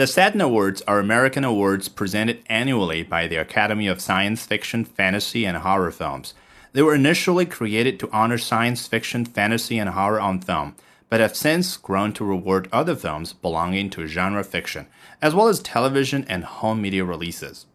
The Saturn Awards are American awards presented annually by the Academy of Science Fiction, Fantasy, and Horror Films. They were initially created to honor science fiction, fantasy, and horror on film, but have since grown to reward other films belonging to genre fiction, as well as television and home media releases.